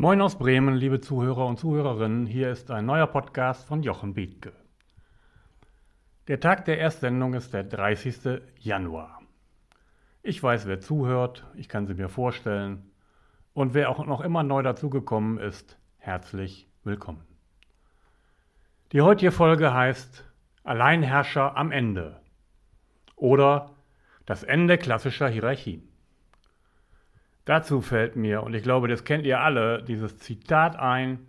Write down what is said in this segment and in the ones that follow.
Moin aus Bremen, liebe Zuhörer und Zuhörerinnen. Hier ist ein neuer Podcast von Jochen Bethke. Der Tag der Erstsendung ist der 30. Januar. Ich weiß, wer zuhört, ich kann sie mir vorstellen. Und wer auch noch immer neu dazugekommen ist, herzlich willkommen. Die heutige Folge heißt Alleinherrscher am Ende oder das Ende klassischer Hierarchien. Dazu fällt mir, und ich glaube, das kennt ihr alle, dieses Zitat ein,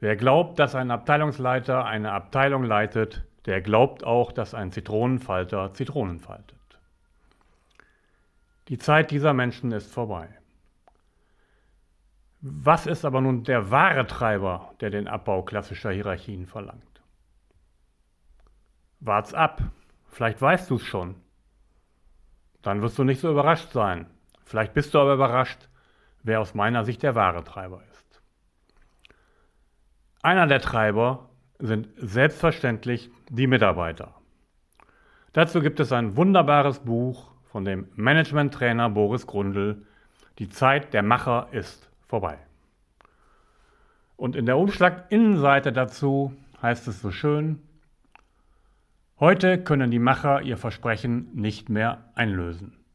wer glaubt, dass ein Abteilungsleiter eine Abteilung leitet, der glaubt auch, dass ein Zitronenfalter Zitronen faltet. Die Zeit dieser Menschen ist vorbei. Was ist aber nun der wahre Treiber, der den Abbau klassischer Hierarchien verlangt? Wart's ab, vielleicht weißt du es schon. Dann wirst du nicht so überrascht sein. Vielleicht bist du aber überrascht, wer aus meiner Sicht der wahre Treiber ist. Einer der Treiber sind selbstverständlich die Mitarbeiter. Dazu gibt es ein wunderbares Buch von dem Management-Trainer Boris Grundl. Die Zeit der Macher ist vorbei. Und in der Umschlag-Innenseite dazu heißt es so schön, heute können die Macher ihr Versprechen nicht mehr einlösen.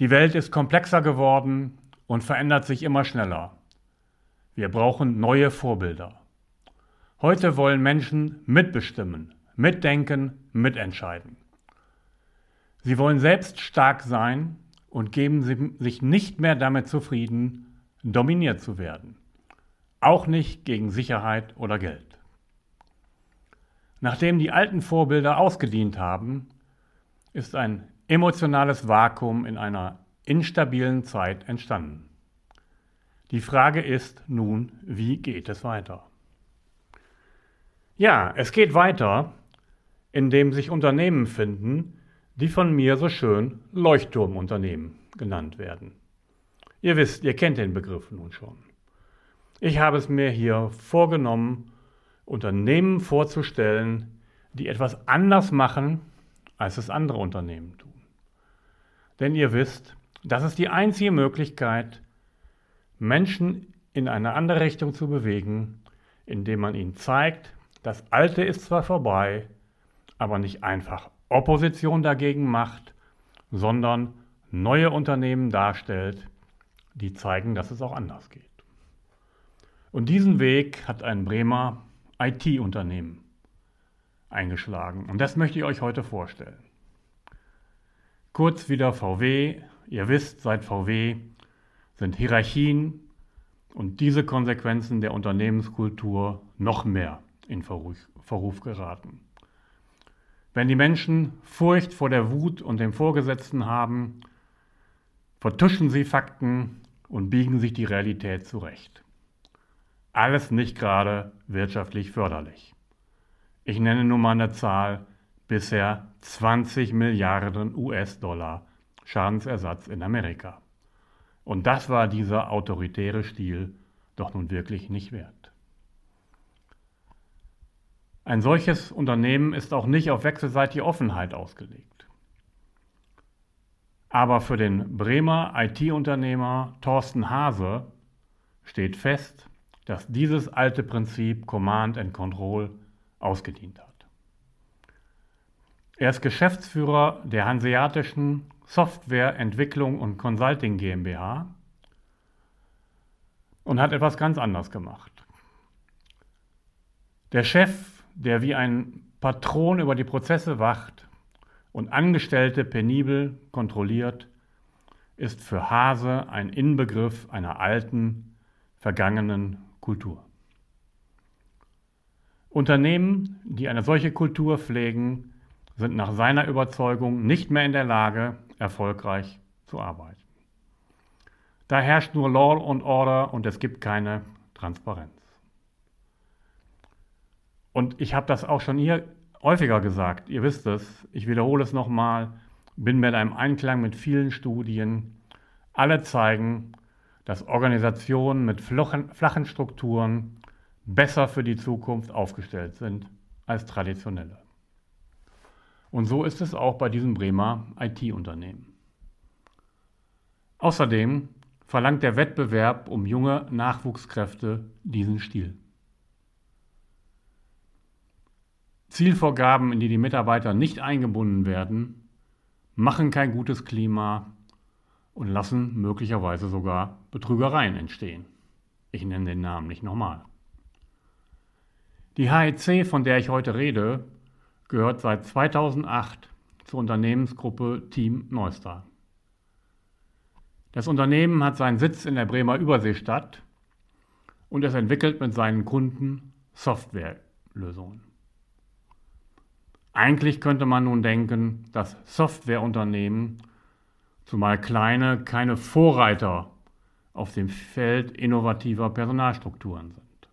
Die Welt ist komplexer geworden und verändert sich immer schneller. Wir brauchen neue Vorbilder. Heute wollen Menschen mitbestimmen, mitdenken, mitentscheiden. Sie wollen selbst stark sein und geben sich nicht mehr damit zufrieden, dominiert zu werden. Auch nicht gegen Sicherheit oder Geld. Nachdem die alten Vorbilder ausgedient haben, ist ein emotionales Vakuum in einer instabilen Zeit entstanden. Die Frage ist nun, wie geht es weiter? Ja, es geht weiter, indem sich Unternehmen finden, die von mir so schön Leuchtturmunternehmen genannt werden. Ihr wisst, ihr kennt den Begriff nun schon. Ich habe es mir hier vorgenommen, Unternehmen vorzustellen, die etwas anders machen, als es andere Unternehmen tun. Denn ihr wisst, das ist die einzige Möglichkeit, Menschen in eine andere Richtung zu bewegen, indem man ihnen zeigt, das Alte ist zwar vorbei, aber nicht einfach Opposition dagegen macht, sondern neue Unternehmen darstellt, die zeigen, dass es auch anders geht. Und diesen Weg hat ein Bremer IT-Unternehmen eingeschlagen. Und das möchte ich euch heute vorstellen. Kurz wieder VW. Ihr wisst, seit VW sind Hierarchien und diese Konsequenzen der Unternehmenskultur noch mehr in Verruf geraten. Wenn die Menschen Furcht vor der Wut und dem Vorgesetzten haben, vertuschen sie Fakten und biegen sich die Realität zurecht. Alles nicht gerade wirtschaftlich förderlich. Ich nenne nur mal eine Zahl, bisher 20 Milliarden US-Dollar Schadensersatz in Amerika. Und das war dieser autoritäre Stil doch nun wirklich nicht wert. Ein solches Unternehmen ist auch nicht auf wechselseitige Offenheit ausgelegt. Aber für den Bremer IT-Unternehmer Thorsten Hase steht fest, dass dieses alte Prinzip Command and Control ausgedient hat. Er ist Geschäftsführer der Hanseatischen Softwareentwicklung und Consulting GmbH und hat etwas ganz anderes gemacht. Der Chef, der wie ein Patron über die Prozesse wacht und Angestellte penibel kontrolliert, ist für Hase ein Inbegriff einer alten, vergangenen Kultur. Unternehmen, die eine solche Kultur pflegen, sind nach seiner Überzeugung nicht mehr in der Lage, erfolgreich zu arbeiten. Da herrscht nur Law und Order und es gibt keine Transparenz. Und ich habe das auch schon hier häufiger gesagt, ihr wisst es, ich wiederhole es nochmal, bin mit einem Einklang mit vielen Studien. Alle zeigen, dass Organisationen mit flachen Strukturen besser für die Zukunft aufgestellt sind als traditionelle. Und so ist es auch bei diesem Bremer IT-Unternehmen. Außerdem verlangt der Wettbewerb um junge Nachwuchskräfte diesen Stil. Zielvorgaben, in die die Mitarbeiter nicht eingebunden werden, machen kein gutes Klima und lassen möglicherweise sogar Betrügereien entstehen. Ich nenne den Namen nicht nochmal. Die HEC, von der ich heute rede, gehört seit 2008 zur Unternehmensgruppe Team Neustar. Das Unternehmen hat seinen Sitz in der Bremer Überseestadt und es entwickelt mit seinen Kunden Softwarelösungen. Eigentlich könnte man nun denken, dass Softwareunternehmen, zumal kleine, keine Vorreiter auf dem Feld innovativer Personalstrukturen sind.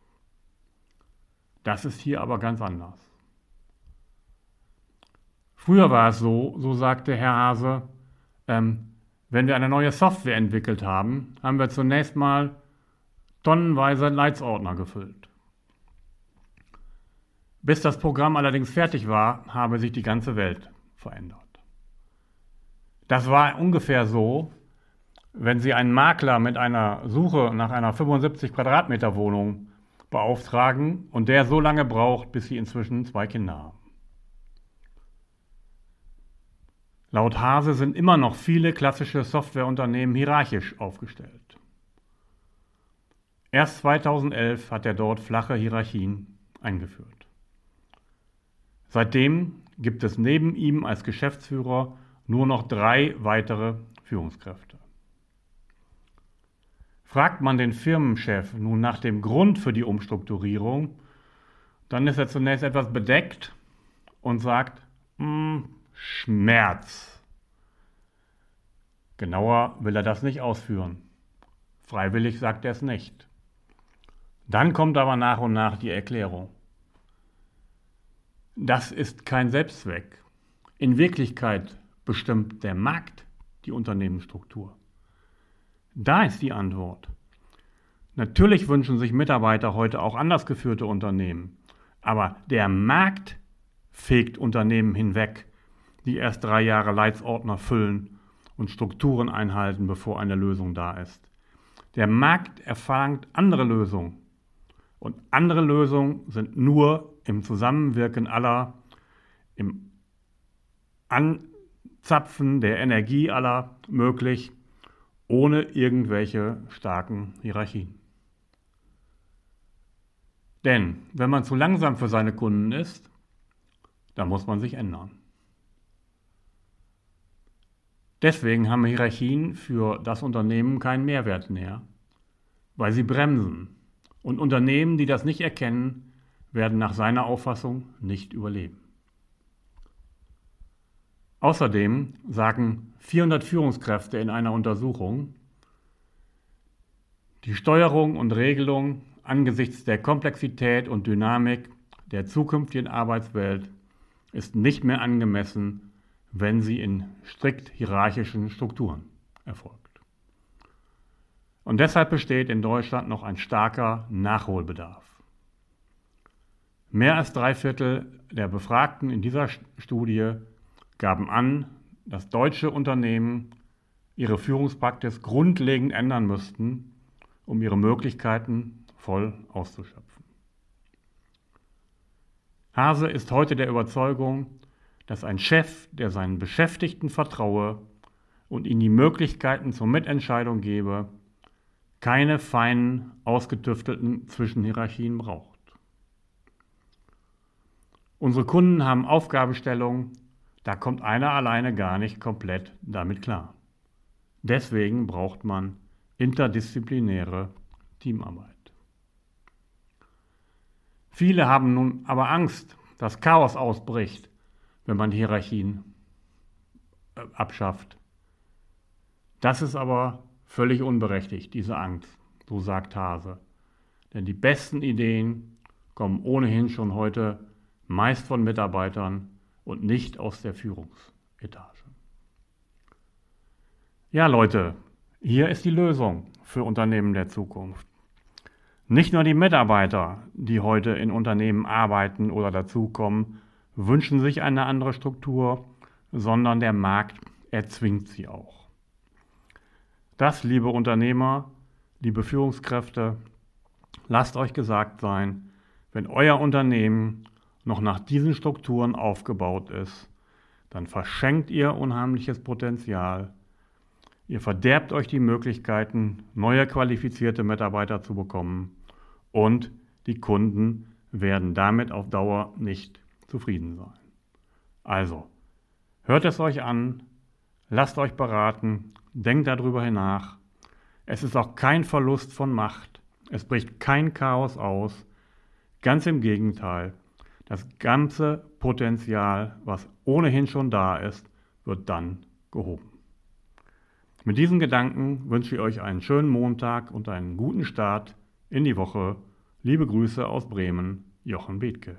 Das ist hier aber ganz anders. Früher war es so, so sagte Herr Hase, ähm, wenn wir eine neue Software entwickelt haben, haben wir zunächst mal tonnenweise Leitsordner gefüllt. Bis das Programm allerdings fertig war, habe sich die ganze Welt verändert. Das war ungefähr so, wenn Sie einen Makler mit einer Suche nach einer 75 Quadratmeter Wohnung beauftragen und der so lange braucht, bis Sie inzwischen zwei Kinder haben. Laut Hase sind immer noch viele klassische Softwareunternehmen hierarchisch aufgestellt. Erst 2011 hat er dort flache Hierarchien eingeführt. Seitdem gibt es neben ihm als Geschäftsführer nur noch drei weitere Führungskräfte. Fragt man den Firmenchef nun nach dem Grund für die Umstrukturierung, dann ist er zunächst etwas bedeckt und sagt, hm, Schmerz. Genauer will er das nicht ausführen. Freiwillig sagt er es nicht. Dann kommt aber nach und nach die Erklärung. Das ist kein Selbstzweck. In Wirklichkeit bestimmt der Markt die Unternehmensstruktur. Da ist die Antwort. Natürlich wünschen sich Mitarbeiter heute auch anders geführte Unternehmen, aber der Markt fegt Unternehmen hinweg, die erst drei Jahre Leitsordner füllen und Strukturen einhalten, bevor eine Lösung da ist. Der Markt erfragt andere Lösungen. Und andere Lösungen sind nur im Zusammenwirken aller, im Anzapfen der Energie aller möglich, ohne irgendwelche starken Hierarchien. Denn wenn man zu langsam für seine Kunden ist, dann muss man sich ändern. Deswegen haben Hierarchien für das Unternehmen keinen Mehrwert mehr, weil sie bremsen. Und Unternehmen, die das nicht erkennen, werden nach seiner Auffassung nicht überleben. Außerdem sagen 400 Führungskräfte in einer Untersuchung, die Steuerung und Regelung angesichts der Komplexität und Dynamik der zukünftigen Arbeitswelt ist nicht mehr angemessen, wenn sie in strikt hierarchischen Strukturen erfolgt. Und deshalb besteht in Deutschland noch ein starker Nachholbedarf. Mehr als drei Viertel der Befragten in dieser Studie gaben an, dass deutsche Unternehmen ihre Führungspraxis grundlegend ändern müssten, um ihre Möglichkeiten voll auszuschöpfen. Hase ist heute der Überzeugung, dass ein Chef, der seinen Beschäftigten vertraue und ihnen die Möglichkeiten zur Mitentscheidung gebe, keine feinen, ausgetüftelten Zwischenhierarchien braucht. Unsere Kunden haben Aufgabenstellungen, da kommt einer alleine gar nicht komplett damit klar. Deswegen braucht man interdisziplinäre Teamarbeit. Viele haben nun aber Angst, dass Chaos ausbricht, wenn man Hierarchien äh, abschafft. Das ist aber völlig unberechtigt, diese Angst, so sagt Hase. Denn die besten Ideen kommen ohnehin schon heute meist von Mitarbeitern und nicht aus der Führungsetage. Ja, Leute, hier ist die Lösung für Unternehmen der Zukunft. Nicht nur die Mitarbeiter, die heute in Unternehmen arbeiten oder dazukommen, wünschen sich eine andere Struktur, sondern der Markt erzwingt sie auch. Das, liebe Unternehmer, liebe Führungskräfte, lasst euch gesagt sein, wenn euer Unternehmen noch nach diesen Strukturen aufgebaut ist, dann verschenkt ihr unheimliches Potenzial. Ihr verderbt euch die Möglichkeiten, neue qualifizierte Mitarbeiter zu bekommen und die Kunden werden damit auf Dauer nicht zufrieden sein. Also, hört es euch an, lasst euch beraten, denkt darüber nach. Es ist auch kein Verlust von Macht, es bricht kein Chaos aus, ganz im Gegenteil. Das ganze Potenzial, was ohnehin schon da ist, wird dann gehoben. Mit diesen Gedanken wünsche ich euch einen schönen Montag und einen guten Start in die Woche. Liebe Grüße aus Bremen, Jochen Bethke.